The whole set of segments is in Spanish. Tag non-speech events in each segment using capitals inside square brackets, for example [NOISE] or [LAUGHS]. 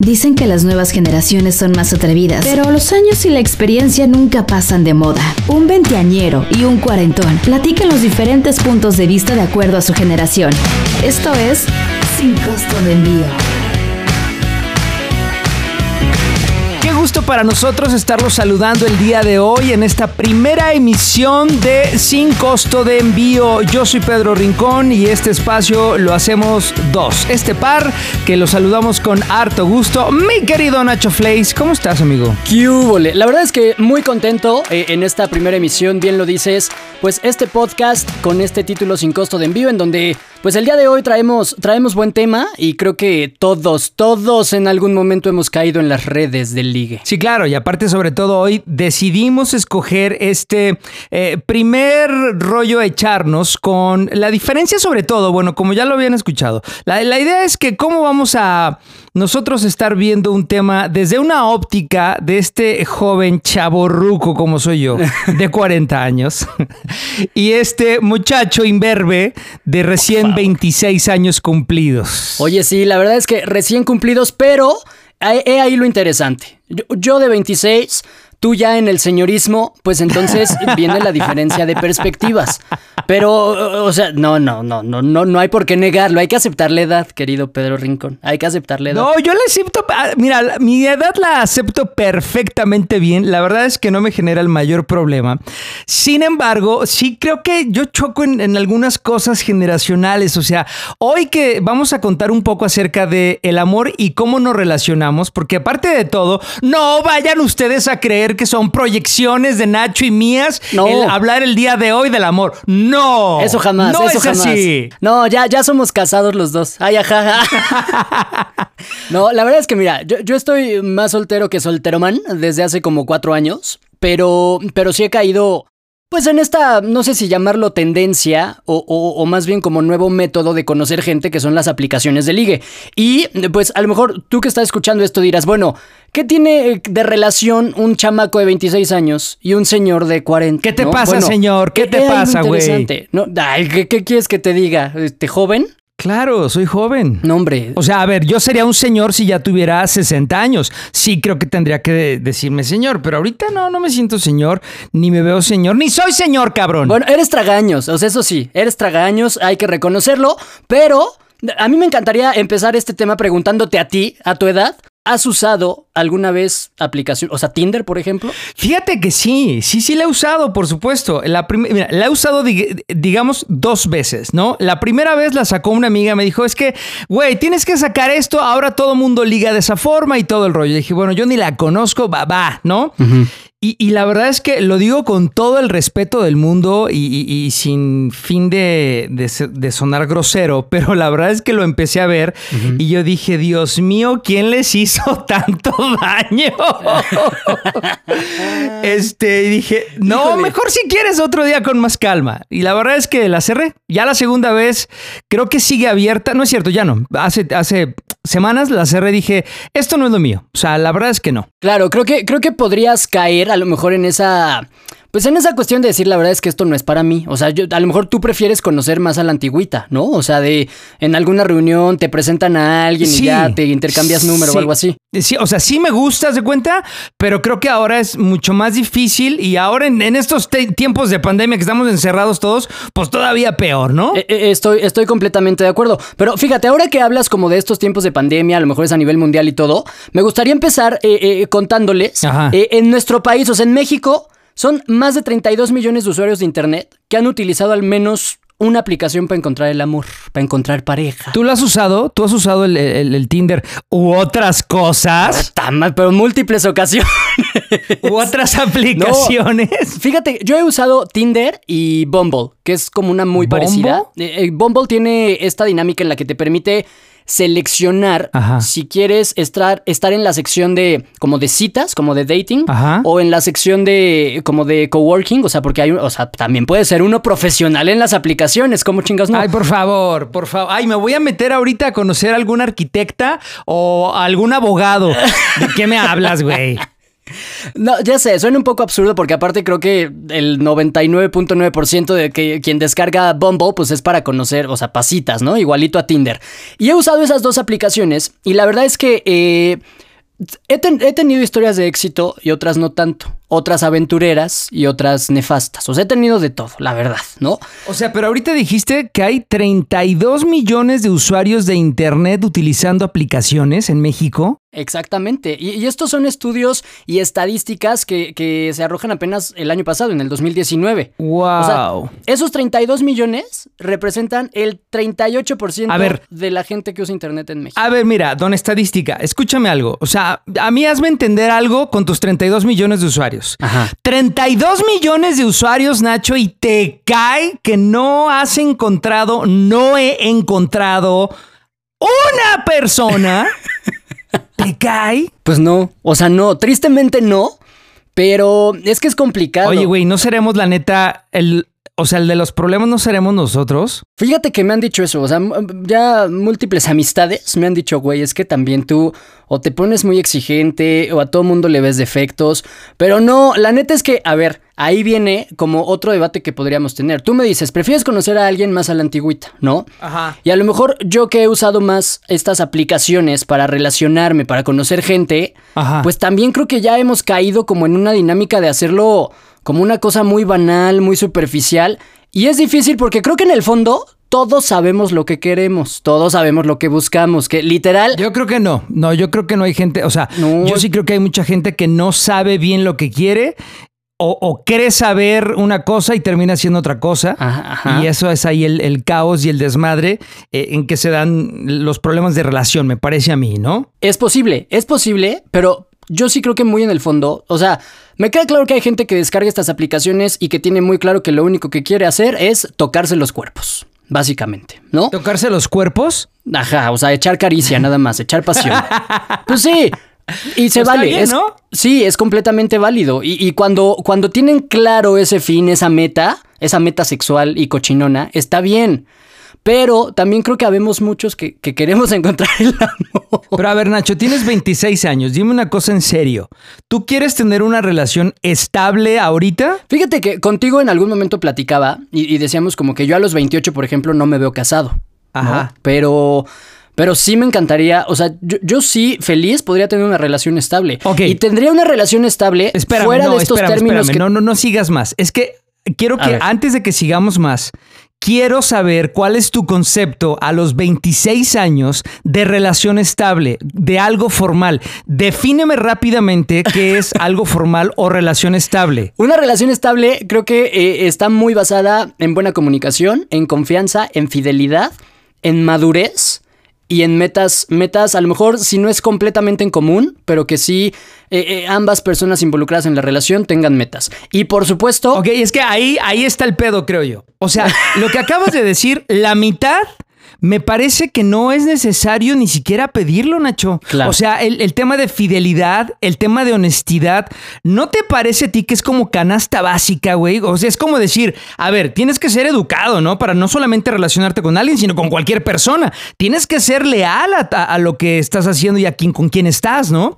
Dicen que las nuevas generaciones son más atrevidas, pero los años y la experiencia nunca pasan de moda. Un veinteañero y un cuarentón platican los diferentes puntos de vista de acuerdo a su generación. Esto es Sin Costo de Envío. Gusto para nosotros estarlos saludando el día de hoy en esta primera emisión de Sin Costo de Envío. Yo soy Pedro Rincón y este espacio lo hacemos dos. Este par que lo saludamos con harto gusto. Mi querido Nacho Flays, ¿cómo estás, amigo? ¡Qué La verdad es que muy contento eh, en esta primera emisión, bien lo dices, pues este podcast con este título Sin Costo de Envío en donde pues el día de hoy traemos, traemos buen tema y creo que todos, todos en algún momento hemos caído en las redes del ligue. Sí, claro, y aparte sobre todo hoy decidimos escoger este eh, primer rollo echarnos con la diferencia sobre todo, bueno, como ya lo habían escuchado, la, la idea es que cómo vamos a nosotros estar viendo un tema desde una óptica de este joven chaborruco como soy yo, de [LAUGHS] 40 años, [LAUGHS] y este muchacho imberbe de recién 26 años cumplidos. Oye, sí, la verdad es que recién cumplidos, pero he ahí lo interesante. Yo, yo de 26 tú ya en el señorismo, pues entonces [LAUGHS] viene la diferencia de perspectivas. Pero, o sea, no, no, no, no, no, no hay por qué negarlo. Hay que aceptar la edad, querido Pedro Rincón. Hay que aceptar la edad. No, yo la acepto. Ah, mira, mi edad la acepto perfectamente bien. La verdad es que no me genera el mayor problema. Sin embargo, sí creo que yo choco en, en algunas cosas generacionales. O sea, hoy que vamos a contar un poco acerca de el amor y cómo nos relacionamos, porque aparte de todo, no vayan ustedes a creer que son proyecciones de Nacho y mías no. el hablar el día de hoy del amor. No. Eso jamás. No eso es jamás. así. No, ya, ya somos casados los dos. Ay, ajá. [LAUGHS] no, la verdad es que mira, yo, yo estoy más soltero que solteroman desde hace como cuatro años. Pero, pero sí he caído pues en esta, no sé si llamarlo tendencia o, o, o, más bien como nuevo método de conocer gente que son las aplicaciones de ligue. Y pues a lo mejor tú que estás escuchando esto dirás, bueno, ¿qué tiene de relación un chamaco de 26 años y un señor de 40? ¿Qué te ¿no? pasa, bueno, señor? ¿Qué te pasa, güey? No, ¿qué, ¿qué, quieres que te diga? ¿Este joven? Claro, soy joven. No, hombre. O sea, a ver, yo sería un señor si ya tuviera 60 años. Sí, creo que tendría que decirme señor, pero ahorita no, no me siento señor, ni me veo señor, ni soy señor, cabrón. Bueno, eres tragaños, o sea, eso sí, eres tragaños, hay que reconocerlo, pero a mí me encantaría empezar este tema preguntándote a ti, a tu edad, ¿Has usado alguna vez aplicación, o sea, Tinder, por ejemplo? Fíjate que sí, sí, sí la he usado, por supuesto. La, mira, la he usado, dig digamos, dos veces, ¿no? La primera vez la sacó una amiga, me dijo, es que, güey, tienes que sacar esto, ahora todo mundo liga de esa forma y todo el rollo. Y dije, bueno, yo ni la conozco, va, va, ¿no? Uh -huh. Y, y, la verdad es que lo digo con todo el respeto del mundo y, y, y sin fin de, de, de, sonar grosero, [LAUGHS] pero la verdad es que lo empecé a ver uh -huh. y yo dije, Dios mío, ¿quién les hizo [LAUGHS] tanto daño? [LAUGHS] este, y dije, no, Híjole. mejor si quieres otro día con más calma. Y la verdad es que la cerré. Ya la segunda vez creo que sigue abierta. No es cierto, ya no. Hace, hace semanas la cerré y dije, esto no es lo mío. O sea, la verdad es que no. Claro, creo que, creo que podrías caer a lo mejor en esa pues en esa cuestión de decir la verdad es que esto no es para mí. O sea, yo, a lo mejor tú prefieres conocer más a la antigüita, ¿no? O sea, de en alguna reunión te presentan a alguien sí, y ya te intercambias número sí, o algo así. Sí, o sea, sí me gusta, ¿se cuenta? Pero creo que ahora es mucho más difícil y ahora en, en estos tiempos de pandemia que estamos encerrados todos, pues todavía peor, ¿no? Eh, eh, estoy, estoy completamente de acuerdo. Pero fíjate, ahora que hablas como de estos tiempos de pandemia, a lo mejor es a nivel mundial y todo, me gustaría empezar eh, contándoles en nuestro país, o sea, en México. Son más de 32 millones de usuarios de Internet que han utilizado al menos una aplicación para encontrar el amor, para encontrar pareja. ¿Tú lo has usado? ¿Tú has usado el, el, el Tinder u otras cosas? Pero, pero múltiples ocasiones. ¿U otras aplicaciones? No, fíjate, yo he usado Tinder y Bumble, que es como una muy ¿Bumble? parecida. Eh, Bumble tiene esta dinámica en la que te permite seleccionar Ajá. si quieres estar, estar en la sección de como de citas, como de dating, Ajá. o en la sección de como de coworking, o sea, porque hay, o sea, también puede ser uno profesional en las aplicaciones, como chingas no. Ay, por favor, por favor. Ay, me voy a meter ahorita a conocer a algún arquitecta o a algún abogado. ¿De qué me hablas, güey? No, ya sé, suena un poco absurdo porque aparte creo que el 99.9% de que quien descarga Bumble pues es para conocer, o sea, pasitas, ¿no? Igualito a Tinder. Y he usado esas dos aplicaciones y la verdad es que eh, he, he tenido historias de éxito y otras no tanto otras aventureras y otras nefastas. O sea, he tenido de todo, la verdad, ¿no? O sea, pero ahorita dijiste que hay 32 millones de usuarios de Internet utilizando aplicaciones en México. Exactamente. Y, estos son estudios y estadísticas que, se arrojan apenas el año pasado, en el 2019. ¡Wow! O sea, esos 32 millones representan el 38% de la gente que usa Internet en México. A ver, mira, don Estadística, escúchame algo. O sea, a mí hazme entender algo con tus 32 millones de usuarios. 32 millones de usuarios, Nacho, y te cae que no has encontrado, no he encontrado una persona. [LAUGHS] ¿Te cae? Pues no, o sea, no, tristemente no, pero es que es complicado. Oye, güey, ¿no seremos la neta el o sea, el de los problemas no seremos nosotros. Fíjate que me han dicho eso, o sea, ya múltiples amistades me han dicho, güey, es que también tú o te pones muy exigente o a todo mundo le ves defectos, pero no, la neta es que, a ver, ahí viene como otro debate que podríamos tener. Tú me dices, prefieres conocer a alguien más a la antigüita, ¿no? Ajá. Y a lo mejor yo que he usado más estas aplicaciones para relacionarme, para conocer gente, pues también creo que ya hemos caído como en una dinámica de hacerlo como una cosa muy banal, muy superficial. Y es difícil porque creo que en el fondo todos sabemos lo que queremos, todos sabemos lo que buscamos, que literal... Yo creo que no, no, yo creo que no hay gente, o sea, yo sí creo que hay mucha gente que no sabe bien lo que quiere o, cree saber una cosa y termina haciendo otra cosa. Y eso es ahí el, caos y el desmadre eh, en que se dan los problemas de relación, me parece a mí, ¿no? Es posible, es posible, pero yo sí creo que muy en el fondo, o sea, me queda claro que hay gente que descarga estas aplicaciones y que tiene muy claro que lo único que quiere hacer es tocarse los cuerpos, básicamente, ¿no? ¿Tocarse los cuerpos? Ajá, o sea, echar caricia [LAUGHS] nada más, echar pasión. pues sí, y se vale, ¿no? Sí, es completamente válido. Y, y, cuando, cuando tienen claro ese fin, esa meta, esa meta sexual y cochinona, está bien. Pero también creo que habemos muchos que, queremos [LAUGHS] encontrar el amor. Pero a ver, Nacho, tienes 26 años. Dime una cosa en serio. ¿Tú quieres tener una relación estable ahorita? Fíjate que contigo en algún momento platicaba y, decíamos como que yo a los 28, por ejemplo, no me veo casado. Ajá. Pero. Pero sí me encantaría, o sea, yo, sí feliz podría tener una relación estable. Ok. Y tendría una relación estable fuera de estos términos No, no, no sigas más. Es que quiero que antes de que sigamos más, Quiero saber cuál es tu concepto a los 26 años de relación estable, de algo formal. Defíneme rápidamente qué es [LAUGHS] algo formal o relación estable. Una relación estable creo que eh, está muy basada en buena comunicación, en confianza, en fidelidad, en madurez y en metas, metas a lo mejor si no es completamente en común, pero que sí eh, eh, ambas personas involucradas en la relación tengan metas. Y por supuesto... Ok, es que ahí, ahí está el pedo, creo yo. O sea, lo que acabas de decir, la mitad me parece que no es necesario ni siquiera pedirlo, Nacho. O sea, el, tema de fidelidad, el tema de honestidad, ¿no te parece a ti que es como canasta básica, güey? O sea, es como decir, a ver, tienes que ser educado, ¿no? Para no solamente relacionarte con alguien, sino con cualquier persona. Tienes que ser leal a, lo que estás haciendo y a quien, con quién estás, ¿no?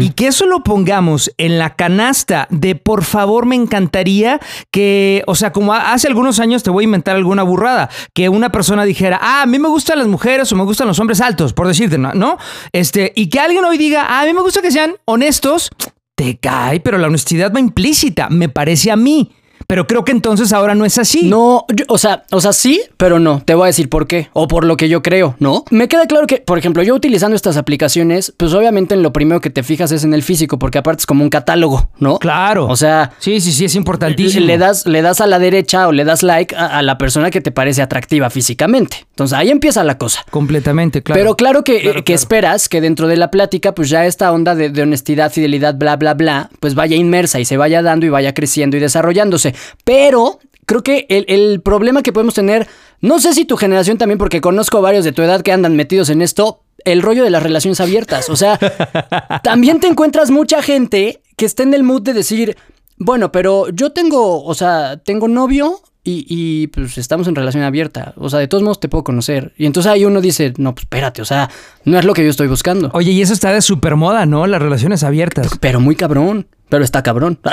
Y que eso lo pongamos en la canasta de, por favor, me encantaría que, o sea, como hace algunos años te voy a inventar alguna burrada, que una persona dijera, ah, a mí me gustan las mujeres o me gustan los hombres altos, por decirte, ¿no? Este, y que alguien hoy diga, a mí me gusta que sean honestos, te cae, pero la honestidad va implícita, me parece a mí. Pero creo que entonces ahora no es así. No, o sea, o sea, sí, pero no. Te voy a decir por qué. O por lo que yo creo, ¿no? Me queda claro que, por ejemplo, yo utilizando estas aplicaciones, pues obviamente en lo primero que te fijas es en el físico, porque aparte es como un catálogo, ¿no? Claro. O sea. Sí, sí, sí, es importantísimo. Le das, le das a la derecha o le das like a, la persona que te parece atractiva físicamente. Entonces ahí empieza la cosa. Completamente, claro. Pero claro que, que esperas que dentro de la plática, pues ya esta onda de, de honestidad, fidelidad, bla, bla, bla, pues vaya inmersa y se vaya dando y vaya creciendo y desarrollándose. Pero creo que el, problema que podemos tener, no sé si tu generación también, porque conozco varios de tu edad que andan metidos en esto, el rollo de las relaciones abiertas. O sea, [LAUGHS] también te encuentras mucha gente que está en el mood de decir, bueno, pero yo tengo, o sea, tengo novio y, y, pues estamos en relación abierta. O sea, de todos modos te puedo conocer. Y entonces ahí uno dice, no, pues espérate, o sea, no es lo que yo estoy buscando. Oye, y eso está de super moda, ¿no? Las relaciones abiertas. Pero muy cabrón. Pero está cabrón. [LAUGHS]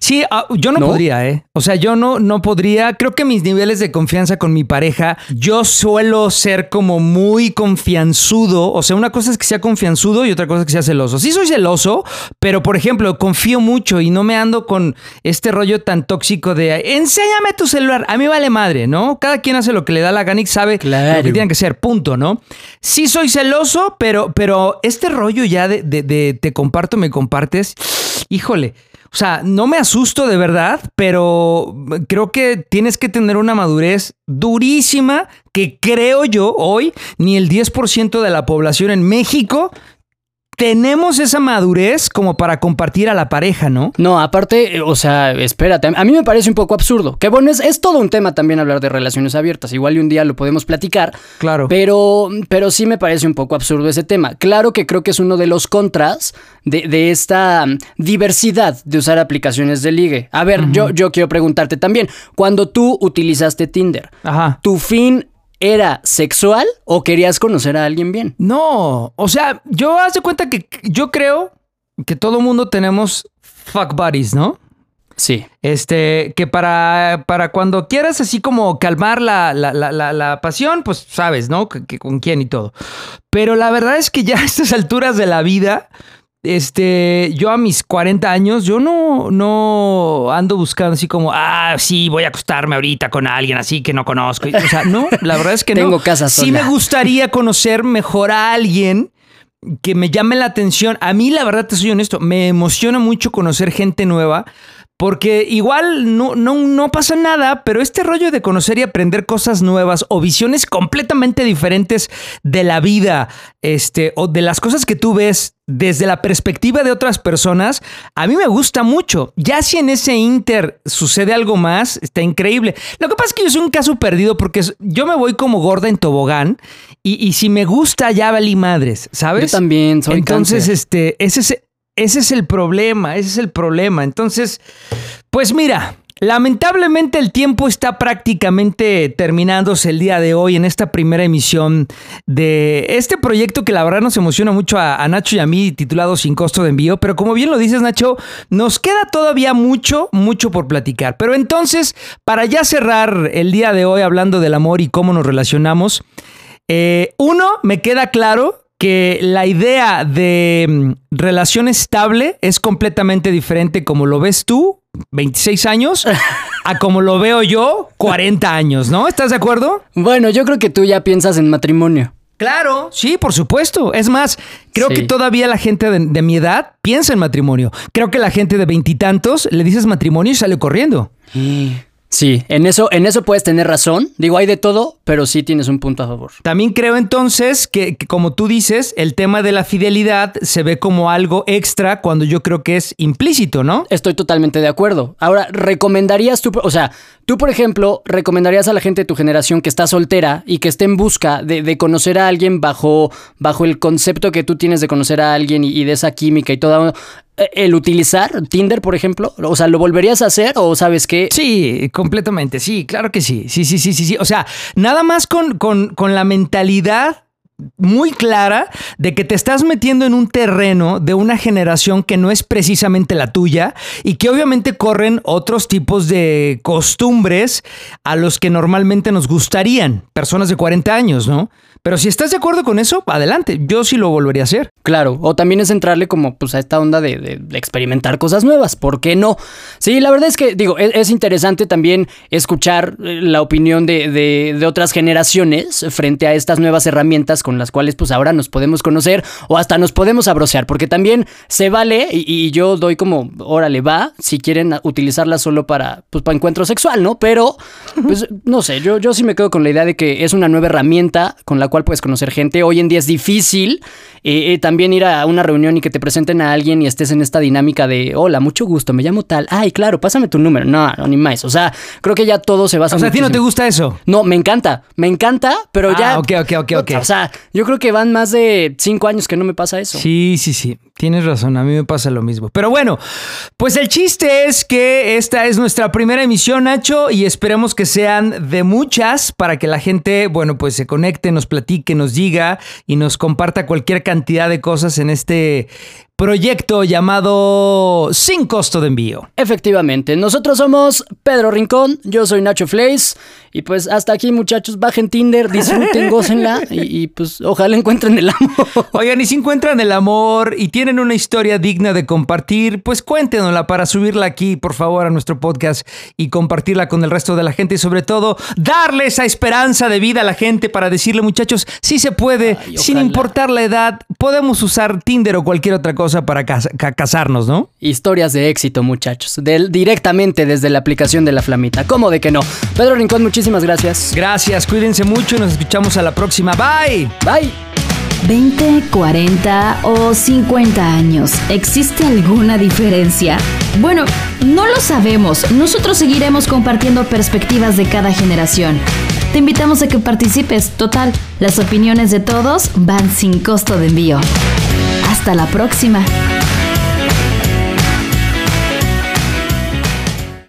Sí, ah, yo no, ¿No? podría, ¿eh? O sea, yo no, no podría. Creo que mis niveles de confianza con mi pareja, yo suelo ser como muy confianzudo. O sea, una cosa es que sea confianzudo y otra cosa es que sea celoso. Sí soy celoso, pero por ejemplo, confío mucho y no me ando con este rollo tan tóxico de enséñame tu celular. A mí vale madre, ¿no? Cada quien hace lo que le da la gana y sabe Claro. lo que tiene que ser, punto, ¿no? Sí soy celoso, pero, pero este rollo ya de, de- de te comparto, me compartes, híjole. O sea, no me asusto de verdad, pero creo que tienes que tener una madurez durísima que creo yo hoy ni el 10% de la población en México tenemos esa madurez como para compartir a la pareja, ¿no? No, aparte, eh, o sea, espérate, a mí me parece un poco absurdo. Que bueno, es, es todo un tema también hablar de relaciones abiertas. Igual y un día lo podemos platicar. Claro. Pero, pero sí me parece un poco absurdo ese tema. Claro que creo que es uno de los contras de, de esta mm, diversidad de usar aplicaciones de ligue. A ver, yo, yo quiero preguntarte también, cuando tú utilizaste Tinder, Ajá. ¿tu fin era sexual o querías conocer a alguien bien? No, o sea, yo haz de cuenta que yo creo que todo mundo tenemos fuck buddies, ¿no? Sí. Este, que para, para cuando quieras así como calmar la, la, la, la, la pasión, pues sabes, ¿no? Que, que con quién y todo. Pero la verdad es que ya a estas alturas de la vida, este, yo a mis 40 años, yo no, no ando buscando así como, ah, sí, voy a acostarme ahorita con alguien así que no conozco. O sea, no, la verdad es que [LAUGHS] no. Tengo casa Sí me gustaría conocer mejor a alguien que me llame la atención. A mí, la verdad, te soy honesto, me emociona mucho conocer gente nueva. Porque igual no, no, no pasa nada, pero este rollo de conocer y aprender cosas nuevas o visiones completamente diferentes de la vida, este, o de las cosas que tú ves desde la perspectiva de otras personas, a mí me gusta mucho. Ya si en ese inter sucede algo más, está increíble. Lo que pasa es que yo soy un caso perdido porque yo me voy como gorda en tobogán y, y si me gusta ya valí madres, ¿sabes? Yo también soy Entonces, cáncer. este, ese es, ese es el problema, ese es el problema. Entonces, pues mira, lamentablemente el tiempo está prácticamente terminándose el día de hoy en esta primera emisión de este proyecto que la verdad nos emociona mucho a, Nacho y a mí, titulado Sin costo de envío. Pero como bien lo dices, Nacho, nos queda todavía mucho, mucho por platicar. Pero entonces, para ya cerrar el día de hoy hablando del amor y cómo nos relacionamos, eh, uno, me queda claro que la idea de mm, relación estable es completamente diferente como lo ves tú, 26 años, [LAUGHS] a como lo veo yo, 40 años, ¿no? ¿Estás de acuerdo? Bueno, yo creo que tú ya piensas en matrimonio. Claro, sí, por supuesto. Es más, creo Sí. que todavía la gente de, de mi edad piensa en matrimonio. Creo que la gente de veintitantos le dices matrimonio y sale corriendo. Sí, en eso, en eso puedes tener razón. Digo, hay de todo, pero sí tienes un punto a favor. También creo entonces que, que, como tú dices, el tema de la fidelidad se ve como algo extra cuando yo creo que es implícito, ¿no? Estoy totalmente de acuerdo. Ahora, ¿recomendarías tú, o sea, tú por ejemplo, recomendarías a la gente de tu generación que está soltera y que esté en busca de, conocer a alguien bajo, bajo el concepto que tú tienes de conocer a alguien y, y de esa química y todo, eh, el utilizar Tinder, por ejemplo? O sea, ¿lo volverías a hacer o sabes qué? Sí, completamente, sí, claro que sí. Sí, sí, sí, sí, sí. O sea, nada más con, con, con la mentalidad muy clara de que te estás metiendo en un terreno de una generación que no es precisamente la tuya y que obviamente corren otros tipos de costumbres a los que normalmente nos gustarían, personas de 40 años, ¿no? Pero si estás de acuerdo con eso, adelante, yo sí lo volvería a hacer. Claro, o también es entrarle como pues a esta onda de, experimentar cosas nuevas, ¿por qué no? Sí, la verdad es que digo, es, es interesante también escuchar eh, la opinión de, de- otras generaciones frente a estas nuevas herramientas con las cuales pues ahora nos podemos conocer o hasta nos podemos abrocear, porque también se vale y, yo doy como, órale, va, si quieren utilizarla solo para, pues para encuentro sexual, ¿no? Pero, pues no sé, yo, yo sí me quedo con la idea de que es una nueva herramienta con la cual puedes conocer gente. Hoy en día es difícil eh, eh, también ir a una reunión y que te presenten a alguien y estés en esta dinámica de, hola, mucho gusto, me llamo tal, ay, claro, pásame tu número. No, no, ni más. O sea, creo que ya todo se basa O sea, a ti no te gusta eso. No, me encanta, me encanta, pero Ah, ya... ok, ok, ok, ok. O sea, yo creo que van más de cinco años que no me pasa eso. Sí, sí, sí. Tienes razón, a mí me pasa lo mismo. Pero bueno, pues el chiste es que esta es nuestra primera emisión, Nacho, y esperemos que sean de muchas para que la gente, bueno, pues se conecte, nos platique, nos diga y nos comparta cualquier cantidad de cosas en este proyecto llamado Sin Costo de Envío. Efectivamente, nosotros somos Pedro Rincón, yo soy Nacho Flays y pues hasta aquí muchachos, bajen Tinder, disfruten, [LAUGHS] gócenla y, y pues ojalá encuentren el amor. [LAUGHS] Oigan, y si encuentran el amor y tienen una historia digna de compartir, pues cuéntenosla para subirla aquí, por favor, a nuestro podcast y compartirla con el resto de la gente y sobre todo darle esa esperanza de vida a la gente para decirle, muchachos, sí se puede, Ay, sin importar la edad, podemos usar Tinder o cualquier otra cosa para cas- ca- casarnos, ¿no? Historias de éxito, muchachos, del- directamente desde la aplicación de la flamita. ¿Cómo de que no? Pedro Rincón, muchísimas gracias. Gracias, cuídense mucho y nos escuchamos a la próxima. Bye. Bye. 20, 40 o 50 años. ¿Existe alguna diferencia? Bueno, no lo sabemos. Nosotros seguiremos compartiendo perspectivas de cada generación. Te invitamos a que participes. Total, las opiniones de todos van sin costo de envío. Hasta la próxima.